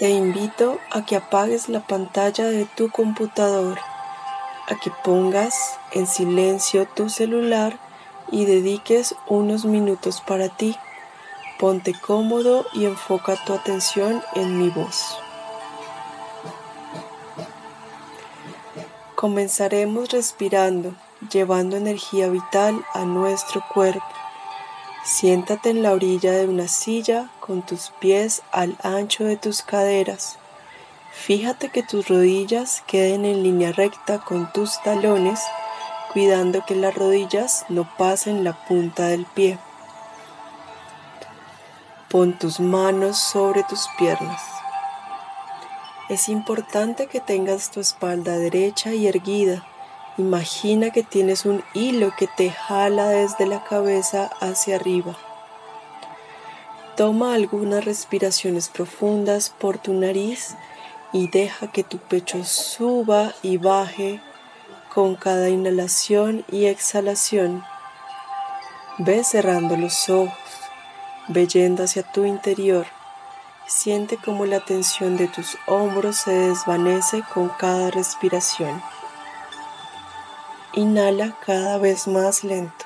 Te invito a que apagues la pantalla de tu computador, a que pongas en silencio tu celular y dediques unos minutos para ti. Ponte cómodo y enfoca tu atención en mi voz. Comenzaremos respirando, llevando energía vital a nuestro cuerpo. Siéntate en la orilla de una silla con tus pies al ancho de tus caderas. Fíjate que tus rodillas queden en línea recta con tus talones, cuidando que las rodillas no pasen la punta del pie. Pon tus manos sobre tus piernas. Es importante que tengas tu espalda derecha y erguida. Imagina que tienes un hilo que te jala desde la cabeza hacia arriba. Toma algunas respiraciones profundas por tu nariz y deja que tu pecho suba y baje con cada inhalación y exhalación. Ve cerrando los ojos, ve yendo hacia tu interior. Siente como la tensión de tus hombros se desvanece con cada respiración. Inhala cada vez más lento.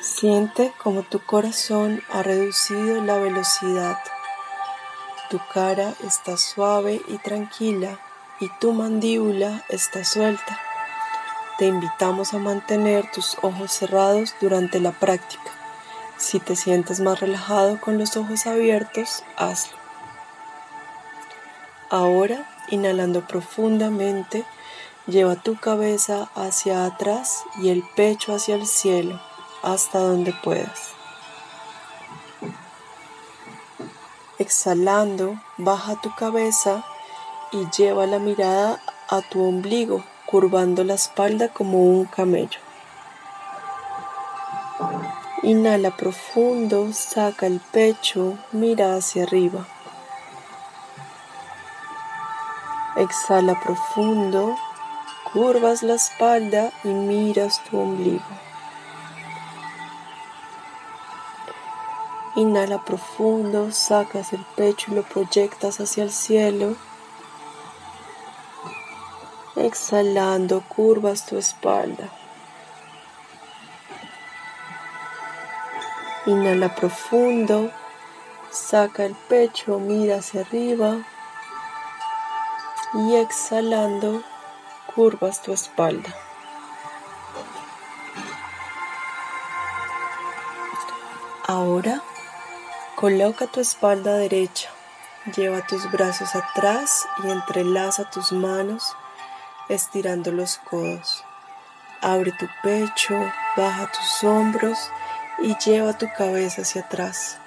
Siente como tu corazón ha reducido la velocidad. Tu cara está suave y tranquila y tu mandíbula está suelta te invitamos a mantener tus ojos cerrados durante la práctica. Si te sientes más relajado con los ojos abiertos, hazlo. Ahora, inhalando profundamente, lleva tu cabeza hacia atrás y el pecho hacia el cielo, hasta donde puedas. Exhalando, baja tu cabeza y lleva la mirada a tu ombligo curvando la espalda como un camello. Inhala profundo, saca el pecho, mira hacia arriba. Exhala profundo, curvas la espalda y miras tu ombligo. Inhala profundo, sacas el pecho y lo proyectas hacia el cielo. Exhalando, curvas tu espalda. Inhala profundo, saca el pecho, mira hacia arriba y exhalando, curvas tu espalda. Ahora coloca tu espalda derecha, lleva tus brazos atrás y entrelaza tus manos estirando los codos. Abre tu pecho, baja tus hombros y lleva tu cabeza hacia atrás.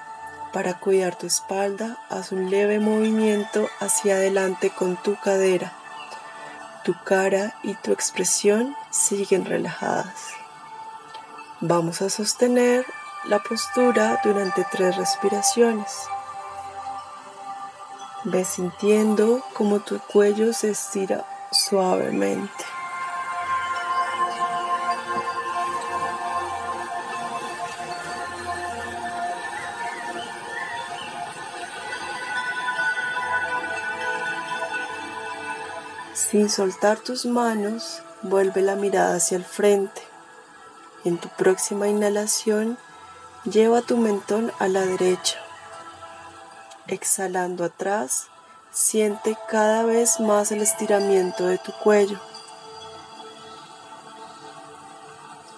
Para cuidar tu espalda, haz un leve movimiento hacia adelante con tu cadera. Tu cara y tu expresión siguen relajadas. Vamos a sostener la postura durante tres respiraciones. Ve sintiendo cómo tu cuello se estira suavemente. Sin soltar tus manos, vuelve la mirada hacia el frente. En tu próxima inhalación, lleva tu mentón a la derecha. Exhalando atrás, Siente cada vez más el estiramiento de tu cuello.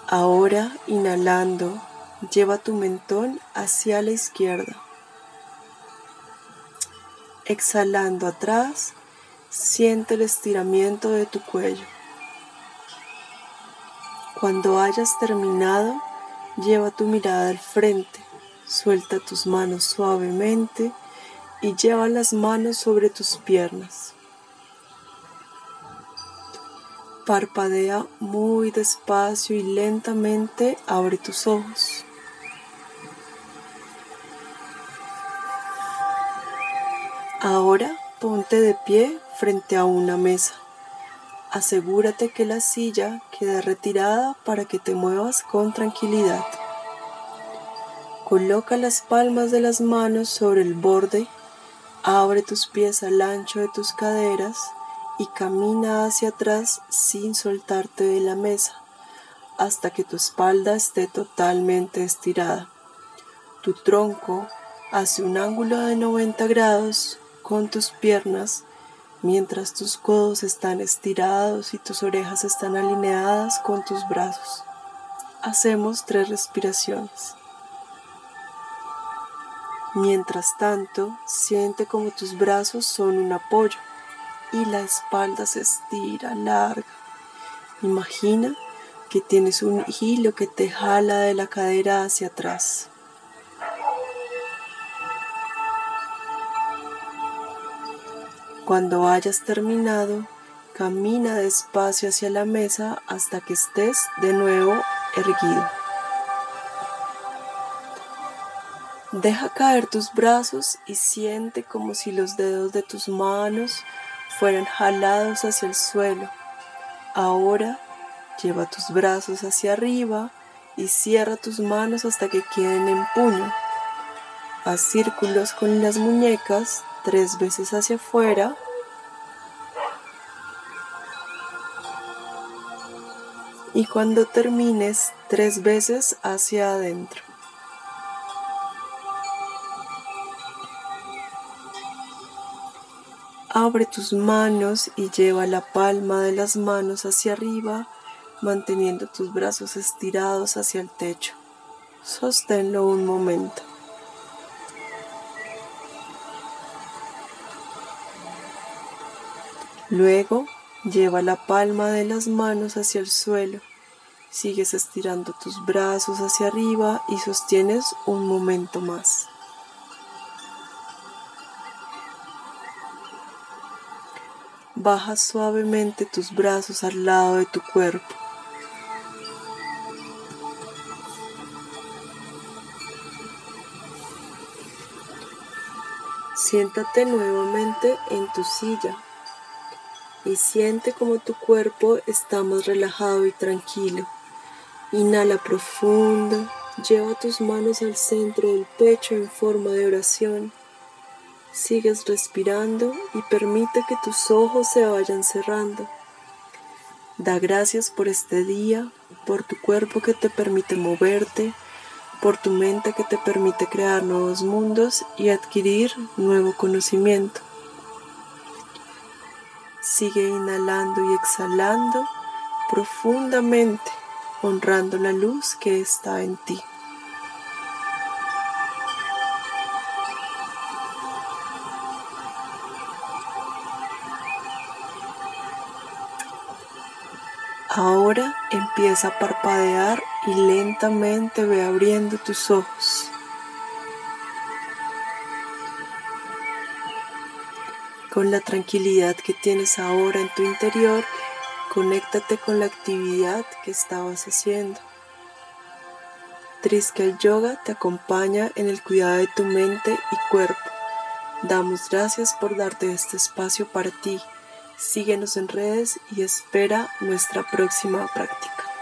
Ahora, inhalando, lleva tu mentón hacia la izquierda. Exhalando atrás, siente el estiramiento de tu cuello. Cuando hayas terminado, lleva tu mirada al frente, suelta tus manos suavemente y lleva las manos sobre tus piernas. Parpadea muy despacio y lentamente abre tus ojos. Ahora ponte de pie frente a una mesa. Asegúrate que la silla quede retirada para que te muevas con tranquilidad. Coloca las palmas de las manos sobre el borde, abre tus pies al ancho de tus caderas y camina hacia atrás sin soltarte de la mesa hasta que tu espalda esté totalmente estirada. Tu tronco hace un ángulo de 90 grados con tus piernas mientras tus codos están estirados y tus orejas están alineadas con tus brazos. Hacemos tres respiraciones. Mientras tanto, siente como tus brazos son un apoyo y la espalda se estira larga. Imagina que tienes un hilo que te jala de la cadera hacia atrás. Cuando hayas terminado, camina despacio hacia la mesa hasta que estés de nuevo erguido. Deja caer tus brazos y siente como si los dedos de tus manos fueran jalados hacia el suelo. Ahora lleva tus brazos hacia arriba y cierra tus manos hasta que queden en puño. Haz círculos con las muñecas tres veces hacia afuera. Y cuando termines, tres veces hacia adentro. Abre tus manos y lleva la palma de las manos hacia arriba, manteniendo tus brazos estirados hacia el techo. Sosténlo un momento. Luego lleva la palma de las manos hacia el suelo. Sigues estirando tus brazos hacia arriba y sostienes un momento más. Baja suavemente tus brazos al lado de tu cuerpo. Siéntate nuevamente en tu silla y siente como tu cuerpo está más relajado y tranquilo. Inhala profundo, lleva tus manos al centro del pecho en forma de oración. Sigues respirando y permite que tus ojos se vayan cerrando. Da gracias por este día, por tu cuerpo que te permite moverte, por tu mente que te permite crear nuevos mundos y adquirir nuevo conocimiento. Sigue inhalando y exhalando profundamente, honrando la luz que está en ti. Ahora empieza a parpadear y lentamente ve abriendo tus ojos. Con la tranquilidad que tienes ahora en tu interior, conéctate con la actividad que estabas haciendo. Triska Yoga te acompaña en el cuidado de tu mente y cuerpo. Damos gracias por darte este espacio para ti. Síguenos en redes y espera nuestra próxima práctica.